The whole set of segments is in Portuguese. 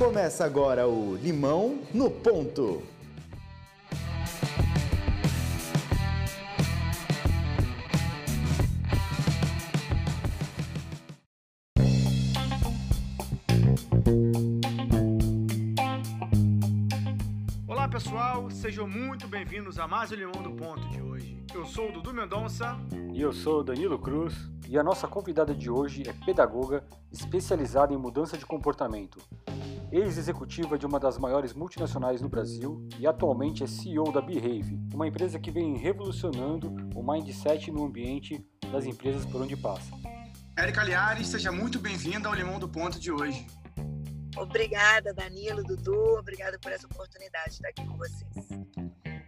Começa agora o Limão no Ponto. Olá pessoal, sejam muito bem-vindos a mais o Limão do Ponto de hoje. Eu sou o Dudu Mendonça. E eu sou o Danilo Cruz. E a nossa convidada de hoje é pedagoga especializada em mudança de comportamento. Ex-executiva de uma das maiores multinacionais no Brasil e atualmente é CEO da Behave, uma empresa que vem revolucionando o mindset no ambiente das empresas por onde passa. Érica Liares, seja muito bem-vinda ao Limão do Ponto de hoje. Obrigada, Danilo, Dudu. Obrigada por essa oportunidade de estar aqui com vocês.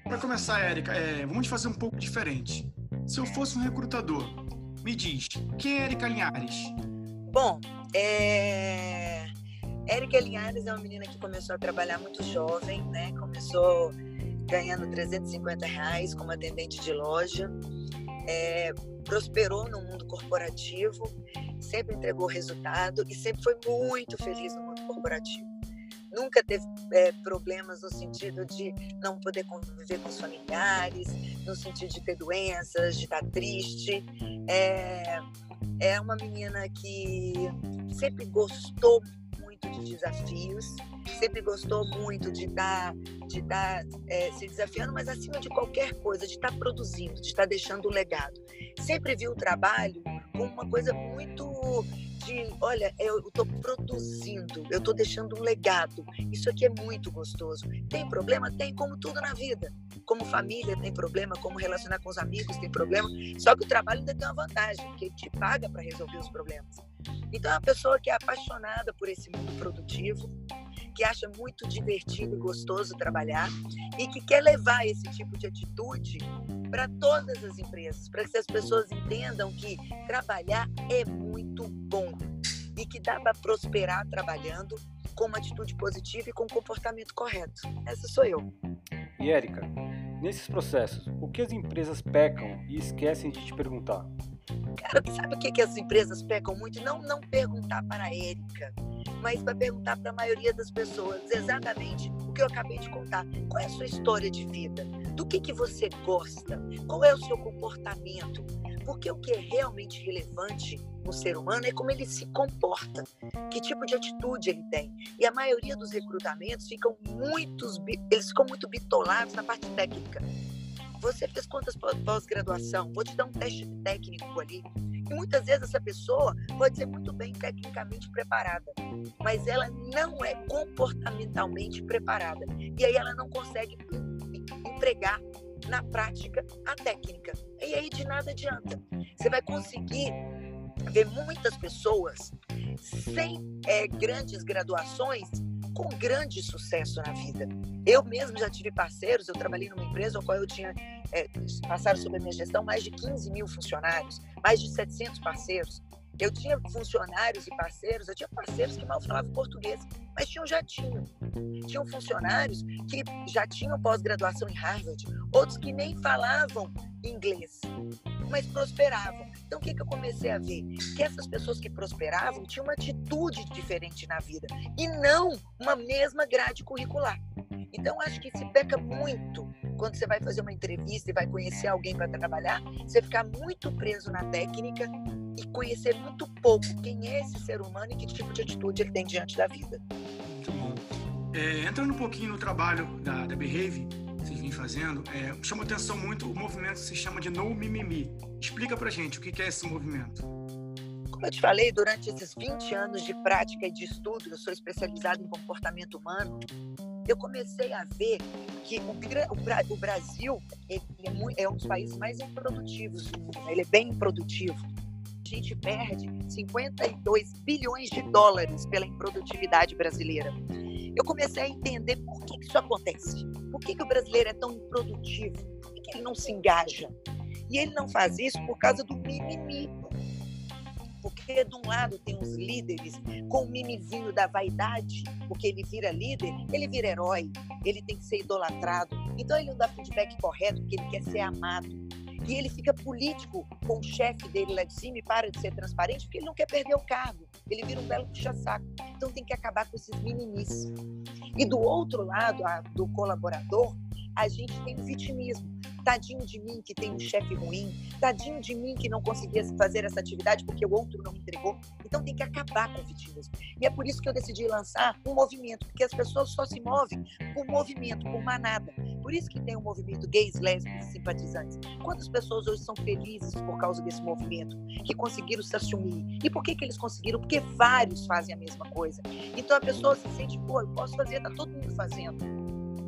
Para começar, Érica, é, vamos fazer um pouco diferente. Se eu fosse um recrutador, me diz, quem é Érica Linhares? Bom, é... Érica Linhares é uma menina que começou a trabalhar muito jovem, né? Começou ganhando 350 reais como atendente de loja. É... Prosperou no mundo corporativo, sempre entregou resultado e sempre foi muito feliz no mundo corporativo. Nunca teve é, problemas no sentido de não poder conviver com os familiares, no sentido de ter doenças, de estar triste. É, é uma menina que sempre gostou muito de desafios, sempre gostou muito de estar, de estar é, se desafiando, mas acima de qualquer coisa, de estar produzindo, de estar deixando um legado. Sempre viu o trabalho como uma coisa muito de, olha, eu estou produzindo, eu estou deixando um legado. Isso aqui é muito gostoso. Tem problema? Tem, como tudo na vida. Como família tem problema, como relacionar com os amigos tem problema. Só que o trabalho ainda tem uma vantagem, porque ele te paga para resolver os problemas. Então, é uma pessoa que é apaixonada por esse mundo produtivo, que acha muito divertido e gostoso trabalhar e que quer levar esse tipo de atitude para todas as empresas, para que as pessoas entendam que trabalhar é muito bom e que dá para prosperar trabalhando com uma atitude positiva e com um comportamento correto. Essa sou eu. E Érica, nesses processos, o que as empresas pecam e esquecem de te perguntar? Cara, sabe o que, que as empresas pecam muito? Não, não perguntar para a Érica, mas para perguntar para a maioria das pessoas exatamente o que eu acabei de contar. Qual é a sua história de vida? Do que, que você gosta? Qual é o seu comportamento? Porque o que é realmente relevante no ser humano é como ele se comporta, que tipo de atitude ele tem. E a maioria dos recrutamentos ficam muitos, eles ficam muito bitolados na parte técnica. Você fez quantas pós-graduação? Vou te dar um teste técnico ali. E muitas vezes essa pessoa pode ser muito bem tecnicamente preparada, mas ela não é comportamentalmente preparada. E aí ela não consegue empregar na prática a técnica. E aí de nada adianta. Você vai conseguir ver muitas pessoas sem é, grandes graduações com grande sucesso na vida. Eu mesmo já tive parceiros, eu trabalhei numa empresa no qual eu tinha, é, passaram sobre a minha gestão, mais de 15 mil funcionários, mais de 700 parceiros. Eu tinha funcionários e parceiros, eu tinha parceiros que mal falavam português, mas tinham já tinham. Tinham funcionários que já tinham pós-graduação em Harvard, outros que nem falavam inglês, mas prosperavam. Então, o que, que eu comecei a ver? Que essas pessoas que prosperavam tinham uma atitude diferente na vida e não uma mesma grade curricular. Então, acho que se peca muito quando você vai fazer uma entrevista e vai conhecer alguém para trabalhar, você ficar muito preso na técnica e conhecer muito pouco quem é esse ser humano e que tipo de atitude ele tem diante da vida. Muito bom. É, entrando um pouquinho no trabalho da, da Behave, vocês vêm fazendo, é, chama atenção muito o movimento que se chama de No Mimimi. Explica pra gente o que é esse movimento. Como eu te falei, durante esses 20 anos de prática e de estudo, eu sou especializado em comportamento humano, eu comecei a ver que o, o, Brasil é, muito, é, um dos países mais improdutivos do mundo, né? ele é bem improdutivo. A gente perde 52 bilhões de dólares pela improdutividade brasileira. Eu comecei a entender por que isso acontece. Por que, que o brasileiro é tão improdutivo? Por que, que ele não se engaja? E ele não faz isso por causa do mimimi. Porque de um lado tem os líderes com o mimizinho da vaidade, porque ele vira líder, ele vira herói, ele tem que ser idolatrado. Então ele não dá feedback correto, porque ele quer ser amado. E ele fica político com o chefe dele lá de cima e para de ser transparente porque ele não quer perder o cargo. Ele vira um belo puxa-saco. Então tem que acabar com esses mimimis. E do outro lado, a, do colaborador, a gente tem o vitimismo. Tadinho de mim que tem um chefe ruim, tadinho de mim que não conseguia fazer essa atividade porque o outro não entregou. Então tem que acabar com o vitimismo. E é por isso que eu decidi lançar um movimento, porque as pessoas só se movem por movimento, por manada. Por isso que tem o um movimento gays, lésbicas e simpatizantes. Quantas pessoas hoje são felizes por causa desse movimento, que conseguiram se assumir? E por que, que eles conseguiram? Porque vários fazem a mesma coisa. Então a pessoa se sente, pô, eu posso fazer, tá todo mundo fazendo.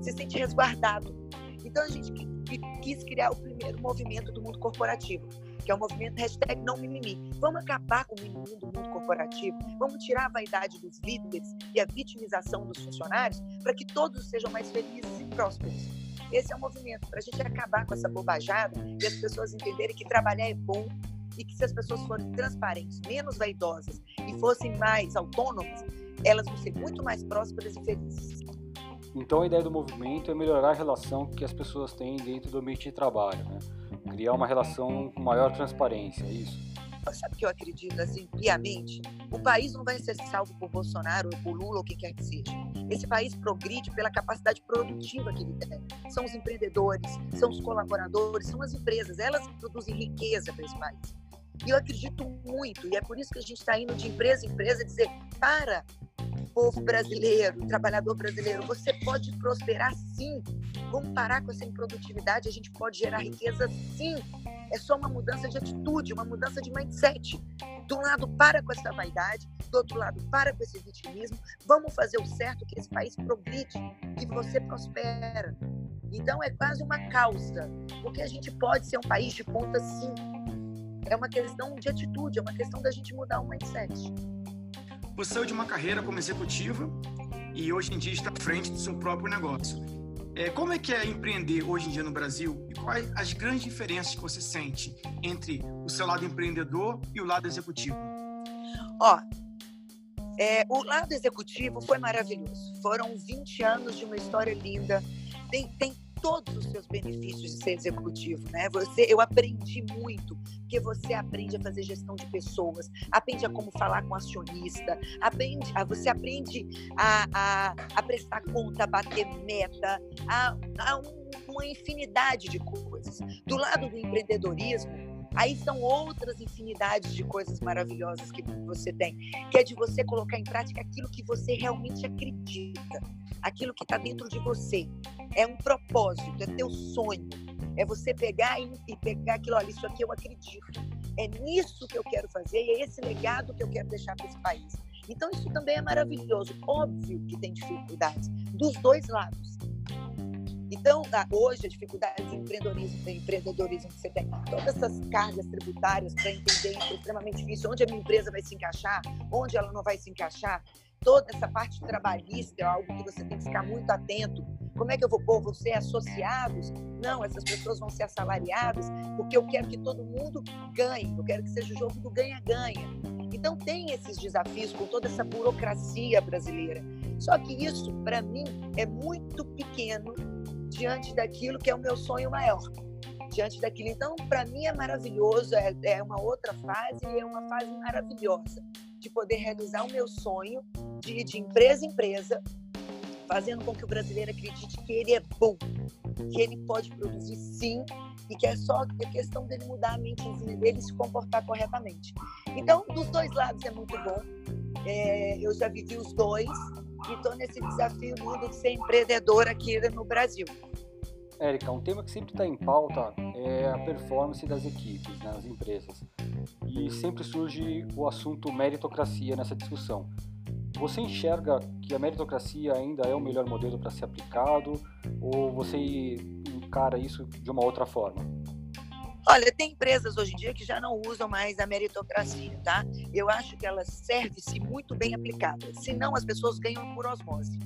Se sente resguardado. Então a gente quis criar o primeiro movimento do mundo corporativo, que é o movimento hashtag não mimimi. Vamos acabar com o mimimi do mundo corporativo, vamos tirar a vaidade dos líderes e a vitimização dos funcionários para que todos sejam mais felizes e prósperos. Esse é o movimento, para a gente acabar com essa bobajada e as pessoas entenderem que trabalhar é bom e que se as pessoas forem transparentes, menos vaidosas e fossem mais autônomas, elas vão ser muito mais prósperas e felizes. Então a ideia do movimento é melhorar a relação que as pessoas têm dentro do ambiente de trabalho, né? criar uma relação com maior transparência, é isso? Sabe que eu acredito assim piamente? O país não vai ser salvo por Bolsonaro ou por Lula ou quem quer que seja. Esse país progride pela capacidade produtiva que ele tem. São os empreendedores, são os colaboradores, são as empresas, elas que produzem riqueza para esse país. E eu acredito muito, e é por isso que a gente está indo de empresa em empresa dizer: para, povo brasileiro, trabalhador brasileiro, você pode prosperar sim. Vamos parar com essa improdutividade, a gente pode gerar riqueza sim. É só uma mudança de atitude, uma mudança de mindset. Um lado, para com essa vaidade, do outro lado, para com esse vitimismo. Vamos fazer o certo, que esse país progride, que você prospera. Então, é quase uma causa, porque a gente pode ser um país de ponta sim. É uma questão de atitude, é uma questão da gente mudar o mindset. Você saiu de uma carreira como executiva e hoje em dia está à frente do seu próprio negócio. É, como é que é empreender hoje em dia no Brasil e quais as grandes diferenças que você sente entre o seu lado empreendedor e o lado executivo? Ó, é, o lado executivo foi maravilhoso. Foram 20 anos de uma história linda. Tem, tem todos os seus benefícios de ser executivo, né? Você, eu aprendi muito, porque você aprende a fazer gestão de pessoas, aprende a como falar com acionista, aprende, a, você aprende a, a, a prestar conta, a bater meta, a, a um, uma infinidade de coisas. Do lado do empreendedorismo, Aí são outras infinidades de coisas maravilhosas que você tem, que é de você colocar em prática aquilo que você realmente acredita, aquilo que está dentro de você. É um propósito, é teu sonho. É você pegar e, pegar aquilo, olha, isso aqui eu acredito. É nisso que eu quero fazer e é esse legado que eu quero deixar para esse país. Então isso também é maravilhoso. Óbvio que tem dificuldades dos dois lados. Então, hoje, a dificuldade de empreendedorismo, de empreendedorismo que você tem, todas essas cargas tributárias para entender é extremamente difícil, onde a minha empresa vai se encaixar, onde ela não vai se encaixar, toda essa parte trabalhista é algo que você tem que ficar muito atento. Como é que eu vou pôr você associados? Não, essas pessoas vão ser assalariadas, porque eu quero que todo mundo ganhe, eu quero que seja o jogo do ganha-ganha. Então tem esses desafios com toda essa burocracia brasileira. Só que isso, para mim, é muito pequeno diante daquilo que é o meu sonho maior. Diante daquilo. Então, para mim é maravilhoso, é, é uma outra fase e é uma fase maravilhosa de poder realizar o meu sonho de de empresa em empresa, fazendo com que o brasileiro acredite que ele é bom, que ele pode produzir sim e que é só questão dele mudar a mentezinha dele e se comportar corretamente. Então, dos dois lados é muito bom. É, eu já vivi os dois e estou nesse desafio lindo de ser empreendedora aqui no Brasil. Érica, um tema que sempre está em pauta é a performance das equipes, né, nas empresas. E sempre surge o assunto meritocracia nessa discussão. Você enxerga que a meritocracia ainda é o melhor modelo para ser aplicado ou você encara isso de uma outra forma? Olha, tem empresas hoje em dia que já não usam mais a meritocracia, tá? Eu acho que ela serve-se muito bem aplicada. Senão, as pessoas ganham por osmose.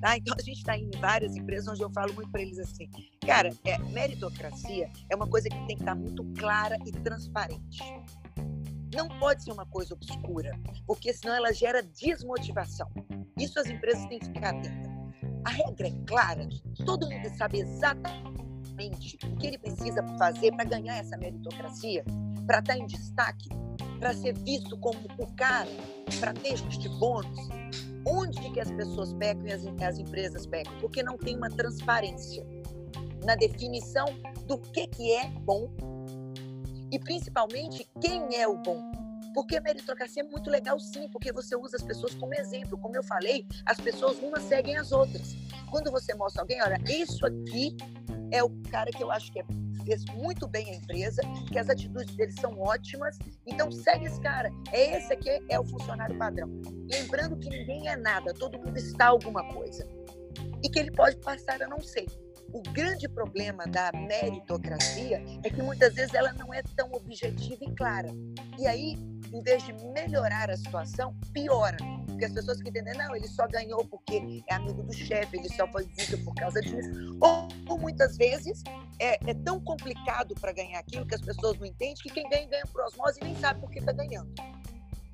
Tá? Então, a gente está em várias empresas onde eu falo muito para eles assim: cara, é, meritocracia é uma coisa que tem que estar tá muito clara e transparente. Não pode ser uma coisa obscura, porque senão ela gera desmotivação. Isso as empresas têm que ficar atentas. A regra é clara, todo mundo sabe exatamente o que ele precisa fazer para ganhar essa meritocracia, para estar tá em destaque, para ser visto como o cara, para ter este bônus. Onde que as pessoas pecam e as, as empresas pecam? Porque não tem uma transparência na definição do que, que é bom e principalmente quem é o bom. Porque a meritocracia é muito legal, sim, porque você usa as pessoas como exemplo. Como eu falei, as pessoas umas seguem as outras. Quando você mostra alguém, olha, isso aqui é o cara que eu acho que é, fez muito bem a empresa, que as atitudes dele são ótimas, então segue esse cara. É esse aqui é o funcionário padrão. Lembrando que ninguém é nada, todo mundo está alguma coisa. E que ele pode passar a não ser. O grande problema da meritocracia é que muitas vezes ela não é tão objetiva e clara. E aí, em vez de melhorar a situação, piora. Porque as pessoas que entendem, não, ele só ganhou porque é amigo do chefe, ele só foi isso por causa disso. Ou, ou muitas vezes é, é tão complicado para ganhar aquilo que as pessoas não entendem que quem ganha, ganha por osmose e nem sabe por que está ganhando.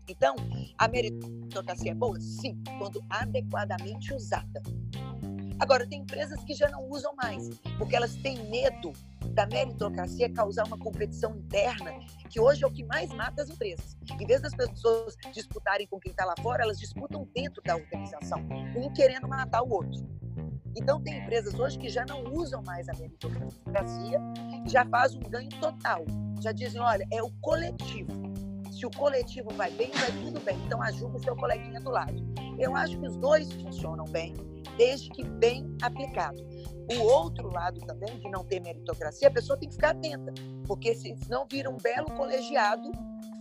Então, a meritocracia é boa? Sim, quando adequadamente usada. Agora, tem empresas que já não usam mais, porque elas têm medo da meritocracia causar uma competição interna, que hoje é o que mais mata as empresas. Em vez das pessoas disputarem com quem está lá fora, elas disputam dentro da organização, um querendo matar o outro. Então, tem empresas hoje que já não usam mais a meritocracia, já faz um ganho total. Já dizem, olha, é o coletivo. Se o coletivo vai bem, vai tudo bem. Então, ajuda o seu coleguinha do lado. Eu acho que os dois funcionam bem desde que bem aplicado. O outro lado também, de não ter meritocracia, a pessoa tem que ficar atenta, porque senão vira um belo colegiado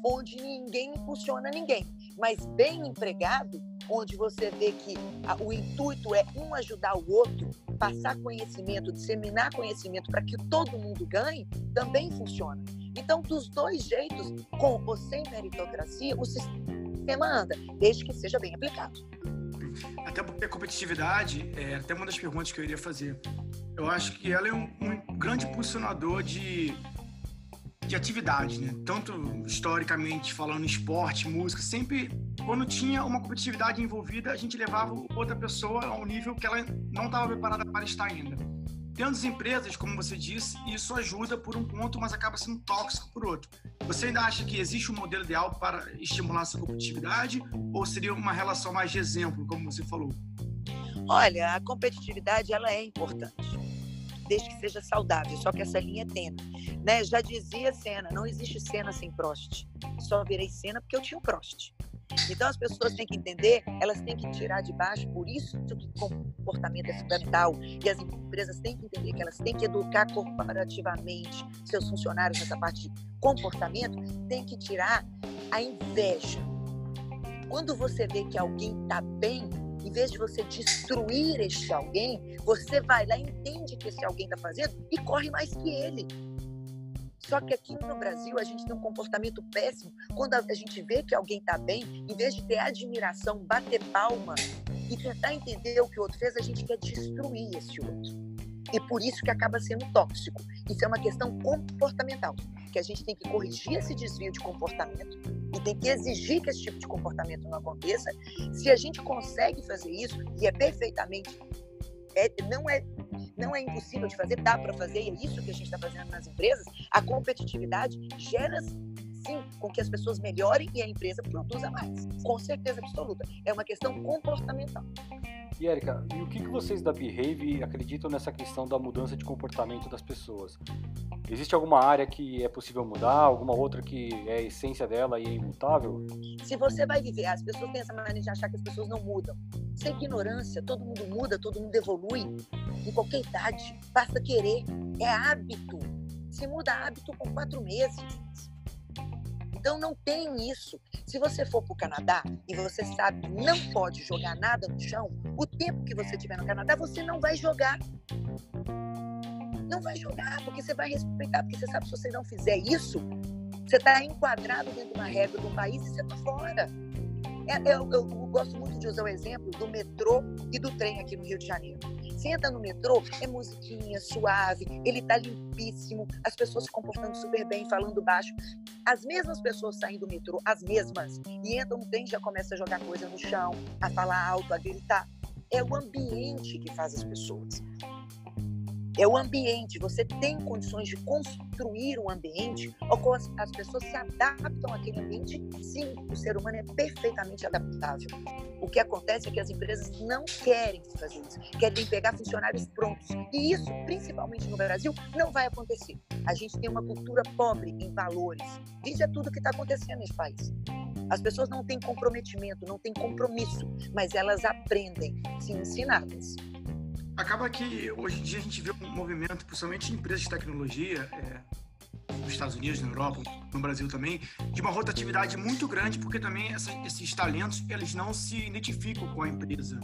onde ninguém impulsiona ninguém. Mas bem empregado, onde você vê que o intuito é um ajudar o outro, passar conhecimento, disseminar conhecimento para que todo mundo ganhe, também funciona. Então, dos dois jeitos, com ou sem meritocracia, o sistema anda, desde que seja bem aplicado. Até porque a competitividade é até uma das perguntas que eu iria fazer. Eu acho que ela é um, um grande impulsionador de, de atividade, né? Tanto historicamente falando esporte, música, sempre quando tinha uma competitividade envolvida, a gente levava outra pessoa a um nível que ela não estava preparada para estar ainda. Tendo as empresas, como você disse, isso ajuda por um ponto, mas acaba sendo tóxico por outro. Você ainda acha que existe um modelo ideal para estimular essa competitividade ou seria uma relação mais de exemplo, como você falou? Olha, a competitividade ela é importante, desde que seja saudável, só que essa linha é tênue. Né? Já dizia Senna, não existe cena sem Prost. Só virei cena porque eu tinha o Prost. Então as pessoas têm que entender, elas têm que tirar de baixo, por isso que comportamento é fundamental. E as empresas têm que entender que elas têm que educar corporativamente seus funcionários nessa parte de comportamento, tem que tirar a inveja. Quando você vê que alguém está bem, em vez de você destruir este alguém, você vai lá, entende que esse alguém está fazendo e corre mais que ele. Só que aqui no Brasil a gente tem um comportamento péssimo. Quando a gente vê que alguém está bem, em vez de ter admiração, bater palma e tentar entender o que o outro fez, a gente quer destruir esse outro. E por isso que acaba sendo tóxico. Isso é uma questão comportamental, que a gente tem que corrigir esse desvio de comportamento e tem que exigir que esse tipo de comportamento não aconteça. Se a gente consegue fazer isso, e é perfeitamente é, não, é, não é impossível de fazer, dá para fazer, e é isso que a gente está fazendo nas empresas. A competitividade gera sim com que as pessoas melhorem e a empresa produza mais, com certeza absoluta. É uma questão comportamental. E Érica, e o que, vocês da Behave acreditam nessa questão da mudança de comportamento das pessoas? Existe alguma área que é possível mudar, alguma outra que é a essência dela e é imutável? Se você vai viver, as pessoas têm essa maneira de achar que as pessoas não mudam. Isso é ignorância, todo mundo muda, todo mundo evolui. Em qualquer idade, basta querer. É hábito. Se muda hábito com quatro meses. Então não tem isso. Se você for para o Canadá e você sabe que não pode jogar nada no chão, o tempo que você tiver no Canadá, você não vai jogar. Não vai jogar, porque você vai respeitar, porque você sabe que se você não fizer isso, você está enquadrado dentro de uma regra do país e você está fora. É, eu, eu, gosto muito de usar o exemplo do metrô e do trem aqui no Rio de Janeiro. Você entra no metrô, é musiquinha, suave, ele tá limpíssimo, as pessoas se comportando super bem, falando baixo. As mesmas pessoas saem do metrô, as mesmas, e entram no trem já começa a jogar coisa no chão, a falar alto, a gritar. É o ambiente que faz as pessoas. É o ambiente. Você tem condições de construir um ambiente ao qual as, as pessoas se adaptam àquele ambiente. Sim, o ser humano é perfeitamente adaptável. O que acontece é que as empresas não querem fazer isso, querem pegar funcionários prontos. E isso, principalmente no Brasil, não vai acontecer. A gente tem uma cultura pobre em valores. Isso é tudo que está acontecendo nesse país. As pessoas não têm comprometimento, não têm compromisso, mas elas aprendem se ensinadas acaba que hoje em dia a gente vê um movimento, principalmente em empresas de tecnologia, é, nos Estados Unidos, na Europa, no Brasil também, de uma rotatividade muito grande, porque também essa, esses talentos eles não se identificam com a empresa.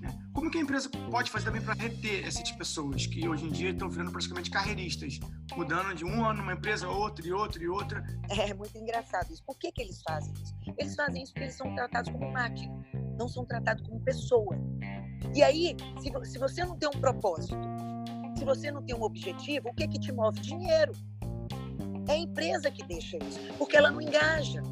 Né? Como que a empresa pode fazer também para reter essas pessoas que hoje em dia estão virando praticamente carreiristas, mudando de um ano numa empresa, outra e outra e outra? É muito engraçado isso. Por que, que eles fazem isso? Eles fazem isso porque eles são tratados como máquina, não são tratados como pessoa. E aí, se, se você não tem um propósito, se você não tem um objetivo, o que que te move? Dinheiro. É a empresa que deixa isso, porque ela não engaja,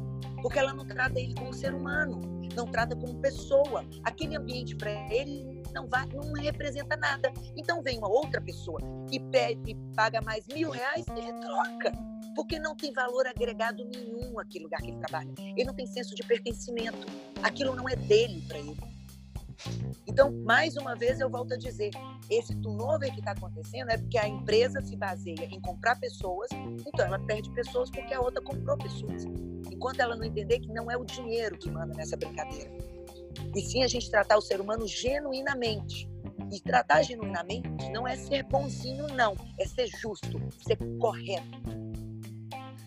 porque ela não trata ele como ser humano, não trata como pessoa. Aquele ambiente para ele não vai, não representa nada. Então vem uma outra pessoa e pede, paga mais mil reais, ele troca porque não tem valor agregado nenhum aquele lugar que ele trabalha. Ele não tem senso de pertencimento. Aquilo não é dele para ele. Então, mais uma vez, eu volto a dizer: esse turnover que está acontecendo é porque a empresa se baseia em comprar pessoas, então ela perde pessoas porque a outra comprou pessoas. Enquanto ela não entender que não é o dinheiro que manda nessa brincadeira, e sim a gente tratar o ser humano genuinamente. E tratar genuinamente não é ser bonzinho, não, é ser justo, ser correto.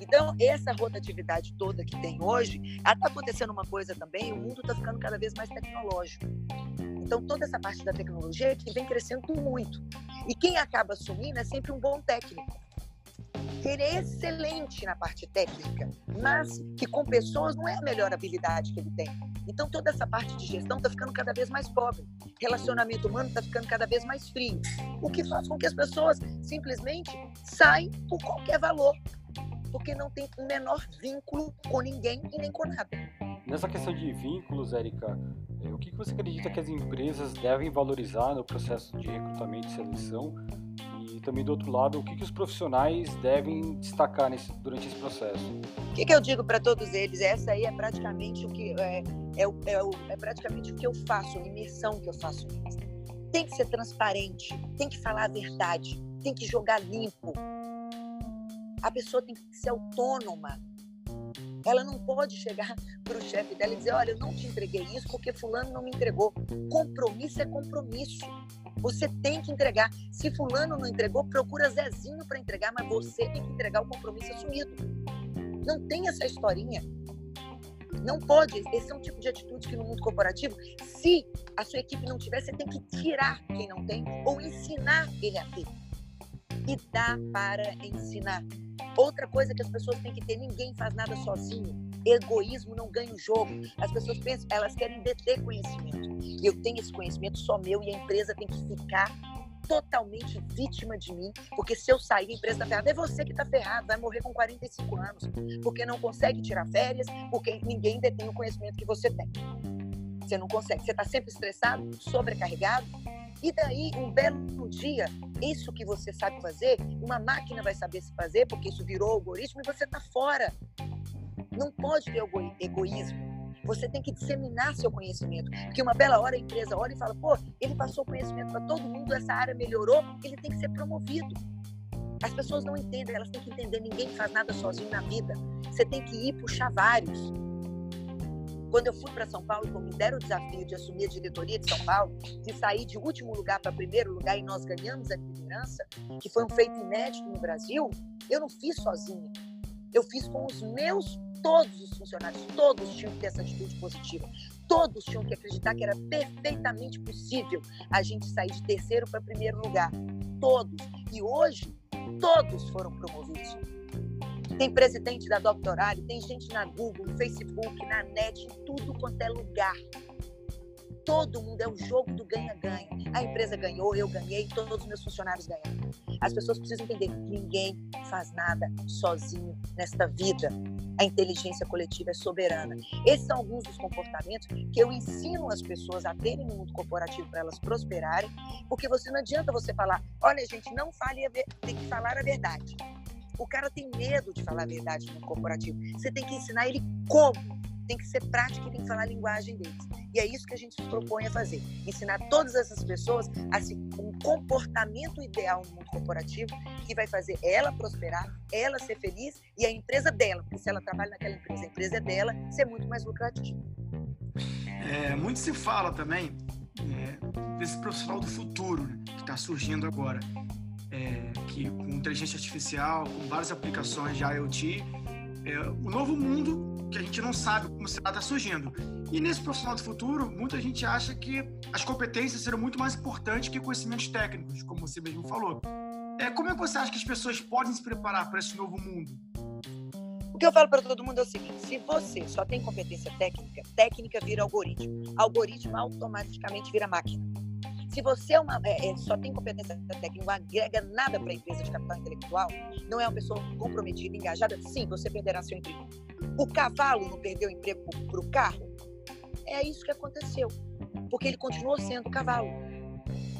Então, essa rotatividade toda que tem hoje, está acontecendo uma coisa também, o mundo está ficando cada vez mais tecnológico. Então, toda essa parte da tecnologia que vem crescendo muito. E quem acaba assumindo é sempre um bom técnico. Ele é excelente na parte técnica, mas que com pessoas não é a melhor habilidade que ele tem. Então, toda essa parte de gestão está ficando cada vez mais pobre. Relacionamento humano está ficando cada vez mais frio. O que faz com que as pessoas simplesmente saem por qualquer valor porque não tem o menor vínculo com ninguém e nem com nada. Nessa questão de vínculos, Érica, é, o que você acredita que as empresas devem valorizar no processo de recrutamento e seleção? E também, do outro lado, o que os profissionais devem destacar nesse, durante esse processo? O que, que eu digo para todos eles? Essa aí é praticamente o que é, é, é, é praticamente o que eu faço, a imersão que eu faço. Tem que ser transparente, tem que falar a verdade, tem que jogar limpo, a pessoa tem que ser autônoma. Ela não pode chegar para o chefe dela e dizer: Olha, eu não te entreguei isso porque Fulano não me entregou. Compromisso é compromisso. Você tem que entregar. Se Fulano não entregou, procura Zezinho para entregar, mas você tem que entregar o compromisso assumido. Não tem essa historinha. Não pode. Esse é um tipo de atitude que no mundo corporativo, se a sua equipe não tiver, você tem que tirar quem não tem ou ensinar ele a ter. E dá para ensinar. Outra coisa que as pessoas têm que ter, ninguém faz nada sozinho. Egoísmo não ganha o jogo. As pessoas pensam, elas querem deter conhecimento. Eu tenho esse conhecimento só meu e a empresa tem que ficar totalmente vítima de mim, porque se eu sair, a empresa está ferrada. É você que está ferrado, vai morrer com 45 anos, porque não consegue tirar férias, porque ninguém detém o conhecimento que você tem. Você não consegue, você está sempre estressado, sobrecarregado, e daí, um belo dia, isso que você sabe fazer, uma máquina vai saber se fazer, porque isso virou algoritmo e você está fora. Não pode ter egoísmo. Você tem que disseminar seu conhecimento. Porque uma bela hora a empresa olha e fala: pô, ele passou conhecimento para todo mundo, essa área melhorou, ele tem que ser promovido. As pessoas não entendem, elas têm que entender: ninguém faz nada sozinho na vida. Você tem que ir puxar vários. Quando eu fui para São Paulo, quando me deram o desafio de assumir a diretoria de São Paulo, de sair de último lugar para primeiro lugar e nós ganhamos a liderança, que foi um feito inédito no Brasil, eu não fiz sozinha. Eu fiz com os meus, todos os funcionários, todos tinham que ter essa atitude positiva. Todos tinham que acreditar que era perfeitamente possível a gente sair de terceiro para primeiro lugar. Todos. E hoje, todos foram promovidos tem presidente da Doctorale, tem gente na Google, no Facebook, na net, em tudo quanto é lugar. todo mundo é o jogo do ganha-ganha. A empresa ganhou, eu ganhei, todos os meus funcionários ganharam. As pessoas precisam entender que ninguém faz nada sozinho nesta vida. A inteligência coletiva é soberana. Esses são alguns dos comportamentos que eu ensino as pessoas a terem no mundo corporativo para elas prosperarem, porque você não adianta você falar, olha gente, não fale, tem que falar a verdade. O cara tem medo de falar a verdade no mundo corporativo. Você tem que ensinar ele como tem que ser prático e tem que falar a linguagem deles. E é isso que a gente se propõe a fazer: ensinar todas essas pessoas a se, um comportamento ideal no mundo corporativo que vai fazer ela prosperar, ela ser feliz e a empresa dela, porque se ela trabalha naquela empresa, a empresa é dela, ser muito mais lucrativa. É, muito se fala também é, desse profissional do futuro né, que está surgindo agora. É, que com inteligência artificial, com várias aplicações de IoT, é, o novo mundo que a gente não sabe como será está surgindo. E nesse profissional do futuro, muita gente acha que as competências serão muito mais importantes que conhecimentos técnicos, como você mesmo falou. É, como é que você acha que as pessoas podem se preparar para esse novo mundo? O que eu falo para todo mundo é o seguinte: se você só tem competência técnica, técnica vira algoritmo, algoritmo automaticamente vira máquina. Se você é uma, é, é só tem competência técnica, não agrega nada para a empresa de capital intelectual, não é uma pessoa comprometida, engajada, sim, você perderá seu emprego. O cavalo não perdeu o emprego para o carro? É isso que aconteceu, porque ele continuou sendo cavalo.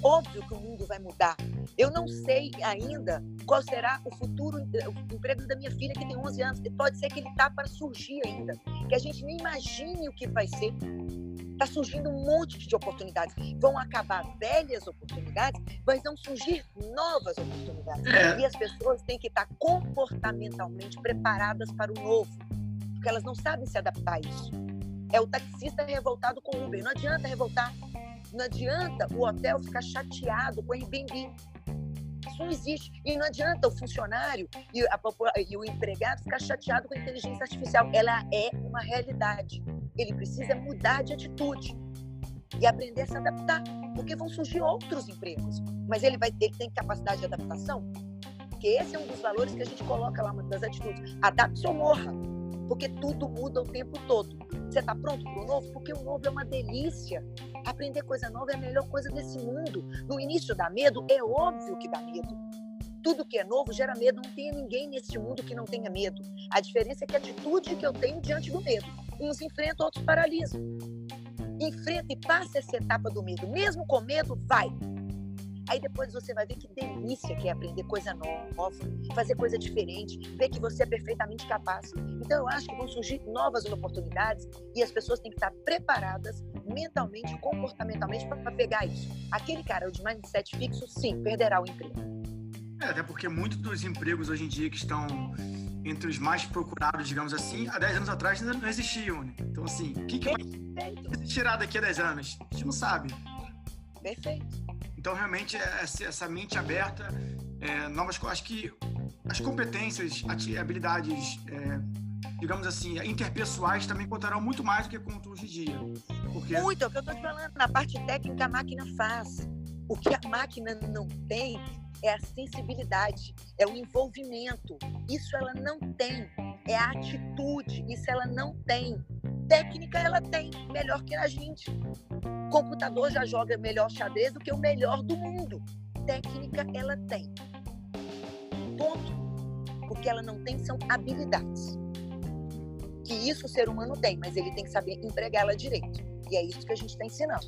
Óbvio que o mundo vai mudar. Eu não sei ainda qual será o futuro o emprego da minha filha que tem 11 anos. Pode ser que ele está para surgir ainda, que a gente nem imagine o que vai ser. Está surgindo um monte de oportunidades. Vão acabar velhas oportunidades, mas vão surgir novas oportunidades. É. E as pessoas têm que estar comportamentalmente preparadas para o novo, porque elas não sabem se adaptar a isso. É o taxista revoltado com o Uber. Não adianta revoltar. Não adianta o hotel ficar chateado com o Airbnb. Isso não existe. E não adianta o funcionário e, a, e o empregado ficar chateado com a inteligência artificial. Ela é uma realidade. Ele precisa mudar de atitude e aprender a se adaptar, porque vão surgir outros empregos. Mas ele vai ter, tem capacidade de adaptação? Porque esse é um dos valores que a gente coloca lá das atitudes. Adapte-se ou morra, porque tudo muda o tempo todo. Você está pronto para o novo? Porque o novo é uma delícia. Aprender coisa nova é a melhor coisa desse mundo. No início dá medo, é óbvio que dá medo. Tudo que é novo gera medo. Não tem ninguém nesse mundo que não tenha medo. A diferença é que a atitude que eu tenho diante do medo. Uns enfrentam, outros paralisam. Enfrenta e passa essa etapa do medo. Mesmo com medo, vai. Aí depois você vai ver que delícia que é aprender coisa nova, fazer coisa diferente, ver que você é perfeitamente capaz. Então eu acho que vão surgir novas oportunidades e as pessoas têm que estar preparadas mentalmente, comportamentalmente para pegar isso. Aquele cara de mindset fixo, sim, perderá o emprego. É, até porque muitos dos empregos hoje em dia que estão entre os mais procurados, digamos assim, há 10 anos atrás ainda não existiam. Né? Então, assim, o que, que vai tirar daqui a 10 anos? A gente não sabe. Perfeito. Então, realmente, é essa mente aberta, é, novas acho que as competências, habilidades, é, digamos assim, interpessoais também contarão muito mais do que contam hoje em dia. Porque... Muito, é o que eu estou te falando. Na parte técnica, a máquina faz. O que a máquina não tem é a sensibilidade, é o envolvimento. Isso ela não tem. É a atitude. Isso ela não tem. Técnica ela tem, melhor que a gente. Computador já joga melhor xadrez do que o melhor do mundo. Técnica ela tem. Ponto. O que ela não tem são habilidades. Que isso o ser humano tem, mas ele tem que saber empregá-la direito. E é isso que a gente está ensinando.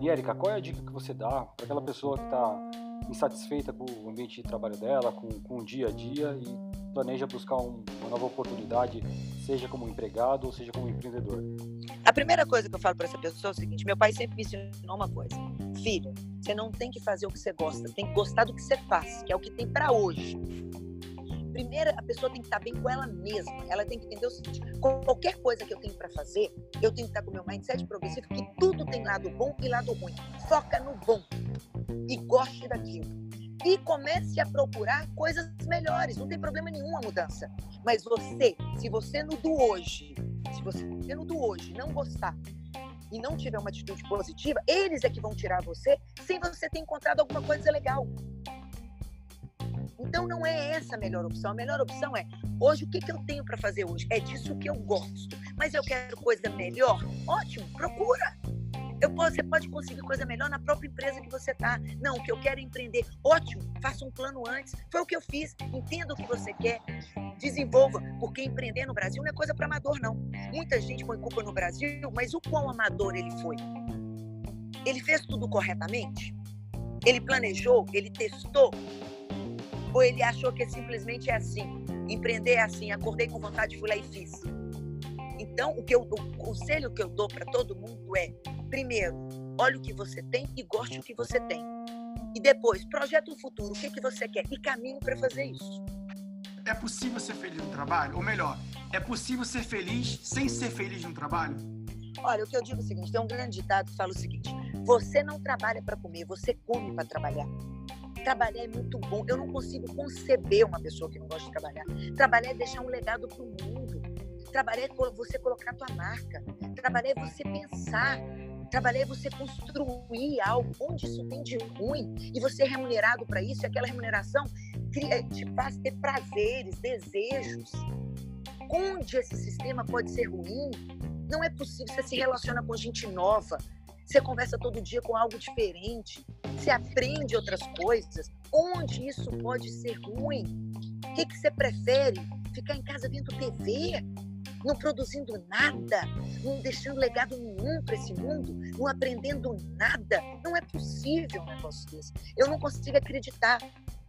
E Érica, qual é a dica que você dá para aquela pessoa que está insatisfeita com o ambiente de trabalho dela, com, com o dia a dia e planeja buscar um, uma nova oportunidade, seja como empregado ou seja como empreendedor? A primeira coisa que eu falo para essa pessoa é o seguinte: meu pai sempre me ensinou uma coisa. Filha, você não tem que fazer o que você gosta, tem que gostar do que você faz, que é o que tem para hoje. Primeiro, a pessoa tem que estar bem com ela mesma. Ela tem que entender o seguinte: qualquer coisa que eu tenho para fazer, eu tenho que estar com o meu mindset progressivo, que tudo tem lado bom e lado ruim. Foca no bom e goste daquilo. E comece a procurar coisas melhores. Não tem problema nenhum a mudança. Mas você, se você no do hoje, se você no do hoje não gostar e não tiver uma atitude positiva, eles é que vão tirar você sem você ter encontrado alguma coisa legal. Então não é essa a melhor opção. A melhor opção é hoje o que, que eu tenho para fazer hoje? É disso que eu gosto. Mas eu quero coisa melhor? Ótimo, procura. Eu você pode conseguir coisa melhor na própria empresa que você está. Não, o que eu quero é empreender. Ótimo, faça um plano antes. Foi o que eu fiz. Entenda o que você quer. Desenvolva, porque empreender no Brasil não é coisa para amador, não. Muita gente põe culpa no Brasil, mas o quão amador ele foi? Ele fez tudo corretamente? Ele planejou? Ele testou? Ou ele achou que simplesmente é assim? Empreender é assim, acordei com vontade, fui lá e fiz. Então, o, que eu, o conselho que eu dou para todo mundo é: primeiro, olhe o que você tem e goste do que você tem. E depois, projeta o futuro, o que, que você quer e caminhe para fazer isso. É possível ser feliz no trabalho? Ou melhor, é possível ser feliz sem ser feliz no trabalho? Olha, o que eu digo é o seguinte: tem um grande ditado que fala o seguinte: você não trabalha para comer, você come para trabalhar. Trabalhar é muito bom. Eu não consigo conceber uma pessoa que não gosta de trabalhar. Trabalhar é deixar um legado para o mundo. Trabalhar é você colocar a tua marca. Trabalhar é você pensar. Trabalhar é você construir algo. Onde isso tem de ruim e você é remunerado para isso, e aquela remuneração te faz ter prazeres, desejos. Onde esse sistema pode ser ruim, não é possível. Você se relaciona com gente nova, você conversa todo dia com algo diferente, você aprende outras coisas. Onde isso pode ser ruim? O que, que você prefere? Ficar em casa vendo TV? Não produzindo nada? Não deixando legado nenhum para esse mundo? Não aprendendo nada? Não é possível um negócio desse. Eu não consigo acreditar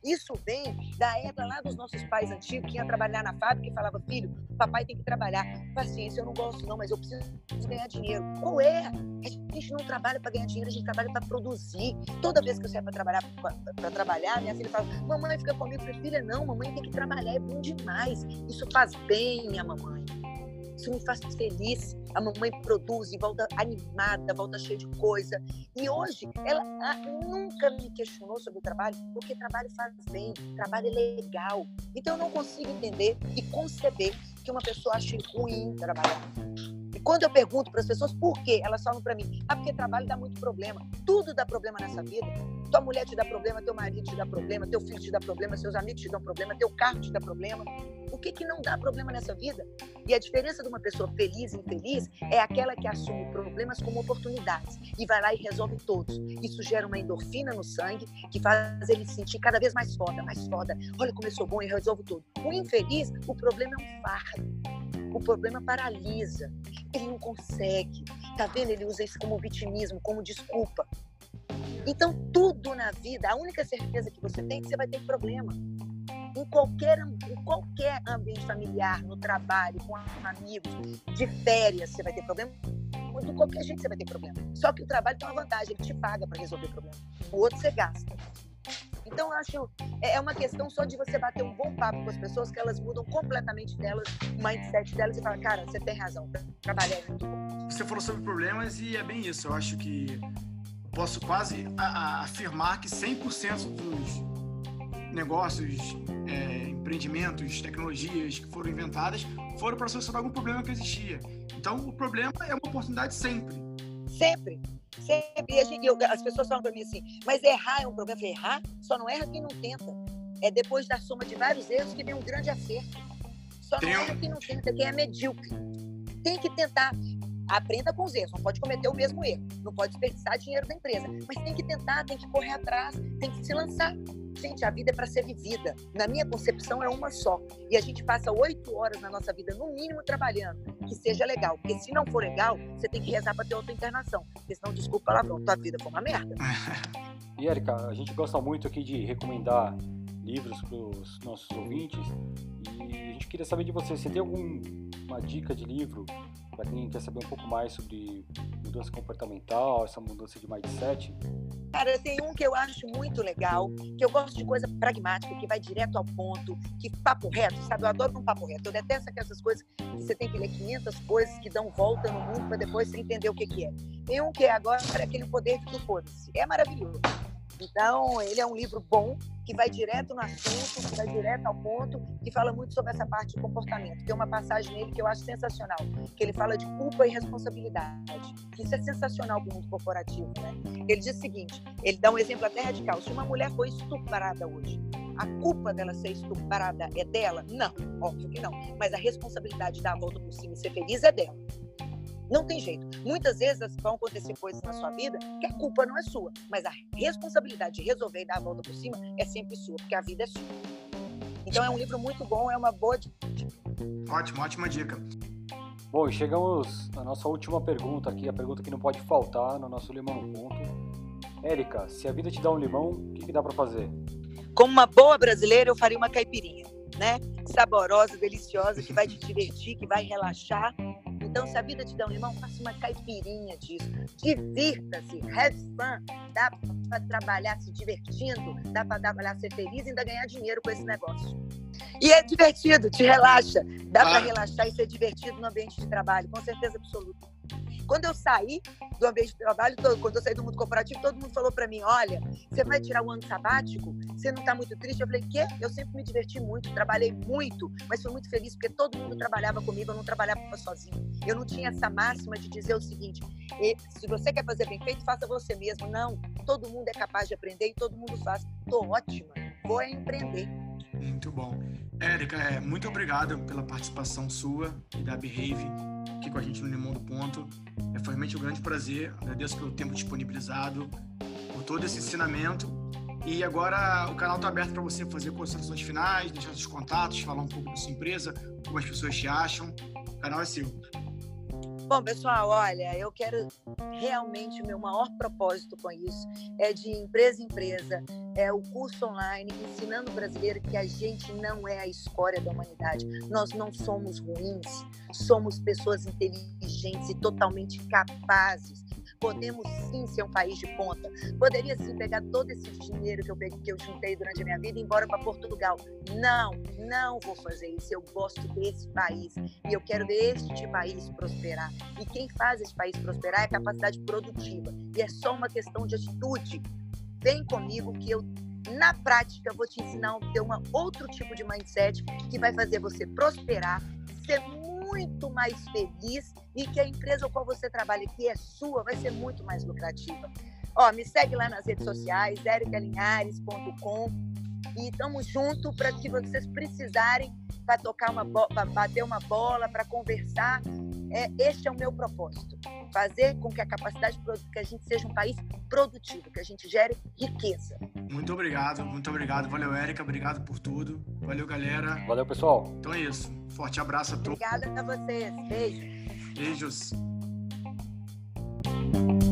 isso vem da era lá dos nossos pais antigos, que ia trabalhar na fábrica e falava, filho, papai tem que trabalhar. Paciência, eu não gosto não, mas eu preciso ganhar dinheiro. Ou é? A gente não trabalha para ganhar dinheiro, a gente trabalha para produzir. Toda vez que eu saio para trabalhar, para trabalhar, minha filha fala, mamãe fica comigo. Falei, filha, não, mamãe tem que trabalhar, é bom demais. Isso faz bem, minha mamãe. Isso me faz feliz. A mamãe produz e volta animada, volta cheia de coisa. E hoje, ela nunca me questionou sobre o trabalho, porque trabalho faz bem, trabalho é legal. Então, eu não consigo entender e conceber que uma pessoa ache ruim trabalhar. E quando eu pergunto para as pessoas por quê, elas falam para mim: ah, porque trabalho dá muito problema. Tudo dá problema nessa vida. Tua mulher te dá problema, teu marido te dá problema, teu filho te dá problema, seus amigos te dão problema, teu carro te dá problema. O que, que não dá problema nessa vida? E a diferença de uma pessoa feliz e infeliz é aquela que assume problemas como oportunidades e vai lá e resolve todos. Isso gera uma endorfina no sangue que faz ele se sentir cada vez mais foda, mais foda. Olha como eu sou bom e resolvo tudo. O infeliz, o problema é um fardo. O problema paralisa. Ele não consegue. Tá vendo? Ele usa isso como vitimismo, como desculpa. Então, tudo na vida, a única certeza que você tem é que você vai ter problema. Em qualquer, em qualquer ambiente familiar, no trabalho, com amigos, de férias, você vai ter problema. De qualquer jeito você vai ter problema. Só que o trabalho tem uma vantagem, ele te paga para resolver o problema. O outro você gasta. Então, eu acho é, é uma questão só de você bater um bom papo com as pessoas, que elas mudam completamente delas, o mindset delas e falam, cara, você tem razão, trabalhar é muito bom. Você falou sobre problemas e é bem isso. Eu acho que posso quase a, a afirmar que 100% dos negócios, é, empreendimentos, tecnologias que foram inventadas foram para solucionar algum problema que existia. Então, o problema é uma oportunidade sempre. Sempre. Sempre. Gente, eu, as pessoas falam para mim assim, mas errar é um problema. Eu falei, errar só não erra quem não tenta. É depois da soma de vários erros que vem um grande acerto. Só não erra quem não tenta, quem é medíocre. Tem que tentar. Aprenda com os erros, não pode cometer o mesmo erro, não pode desperdiçar dinheiro da empresa, mas tem que tentar, tem que correr atrás, tem que se lançar. Gente, a vida é para ser vivida. Na minha concepção, é uma só. E a gente passa oito horas na nossa vida, no mínimo, trabalhando. Que seja legal. Porque se não for legal, você tem que rezar para ter outra internação. Porque senão, desculpa palavrão, tua vida foi uma merda. E, Erika, a gente gosta muito aqui de recomendar livros para os nossos ouvintes. E a gente queria saber de você, você tem alguma dica de livro para quem quer saber um pouco mais sobre mudança comportamental, essa mudança de mindset? Cara, tem um que eu acho muito legal, que eu gosto de coisa pragmática, que vai direto ao ponto, que papo reto, sabe? Eu adoro um papo reto. Eu detesto aquelas coisas que você tem que ler 500 coisas que dão volta no mundo para depois você entender o que, que é. Tem um que é agora aquele poder do foda-se. É maravilhoso. Então, ele é um livro bom, que vai direto no assunto, que vai direto ao ponto, que fala muito sobre essa parte de comportamento. Tem uma passagem nele que eu acho sensacional, que ele fala de culpa e responsabilidade. Isso é sensacional para o mundo corporativo, né? Ele diz o seguinte, ele dá um exemplo até radical. Se uma mulher foi estuprada hoje, a culpa dela ser estuprada é dela? Não, óbvio que não. Mas a responsabilidade de dar a volta por cima e ser feliz é dela. Não tem jeito. Muitas vezes vão acontecer coisas na sua vida que a culpa não é sua, mas a responsabilidade de resolver e dar a volta por cima é sempre sua, porque a vida é sua. Então é um livro muito bom, é uma boa dica. Ótimo, ótima dica. Bom, e chegamos à nossa última pergunta aqui, a pergunta que não pode faltar no nosso Limão no Ponto. Érica, se a vida te dá um limão, o que, que dá para fazer? Como uma boa brasileira, eu faria uma caipirinha, né? Saborosa, deliciosa, que vai te divertir, que vai relaxar. Então, se a vida te dá um limão, faça uma caipirinha disso. Divirta-se, have fun. Dá para trabalhar se divertindo, dá para trabalhar ser feliz e ainda ganhar dinheiro com esse negócio. E é divertido, te relaxa. Dá para relaxar e ser divertido no ambiente de trabalho, com certeza absoluta. Quando eu saí do ambiente de trabalho, todo, quando eu saí do mundo corporativo, todo mundo falou para mim: olha, você vai tirar um ano sabático? Você não está muito triste? Eu falei: quê? Eu sempre me diverti muito, trabalhei muito, mas fui muito feliz porque todo mundo trabalhava comigo, eu não trabalhava sozinho. Eu não tinha essa máxima de dizer o seguinte: se você quer fazer bem feito, faça você mesmo. Não, todo mundo é capaz de aprender e todo mundo faz. Estou ótima, vou empreender. Muito bom. Érica, é, muito obrigado pela participação sua e da Behave aqui com a gente no Limão do Ponto. É, realmente um grande prazer. Agradeço pelo tempo disponibilizado, por todo esse ensinamento. E agora o canal está aberto para você fazer considerações finais, deixar seus contatos, falar um pouco da sua empresa, como as pessoas te acham. O canal é seu. Bom, pessoal, olha, eu quero realmente o meu maior propósito com isso é de empresa em empresa, é o curso online ensinando o brasileiro que a gente não é a escória da humanidade. Nós não somos ruins, somos pessoas inteligentes e totalmente capazes Podemos sim ser um país de ponta. Poderia sim pegar todo esse dinheiro que eu, peguei, que eu juntei durante a minha vida e ir embora para Portugal. Não, não vou fazer isso. Eu gosto desse país e eu quero ver este país prosperar. E quem faz esse país prosperar é a capacidade produtiva. E é só uma questão de atitude. Vem comigo que eu na prática, vou te ensinar a ter um outro tipo de mindset que vai fazer você prosperar, ser muito mais feliz e que a empresa ao qual você trabalha, que é sua, vai ser muito mais lucrativa. Ó, me segue lá nas redes sociais, ericalinhares.com e estamos junto para que vocês precisarem para tocar uma para bater uma bola, para conversar. É, este é o meu propósito, fazer com que a capacidade que a gente seja um país produtivo, que a gente gere riqueza. Muito obrigado, muito obrigado. Valeu, Érica, obrigado por tudo. Valeu, galera. Valeu, pessoal. Então é isso. Forte abraço a todos. Obrigada a vocês. Beijo. Beijos. Beijos.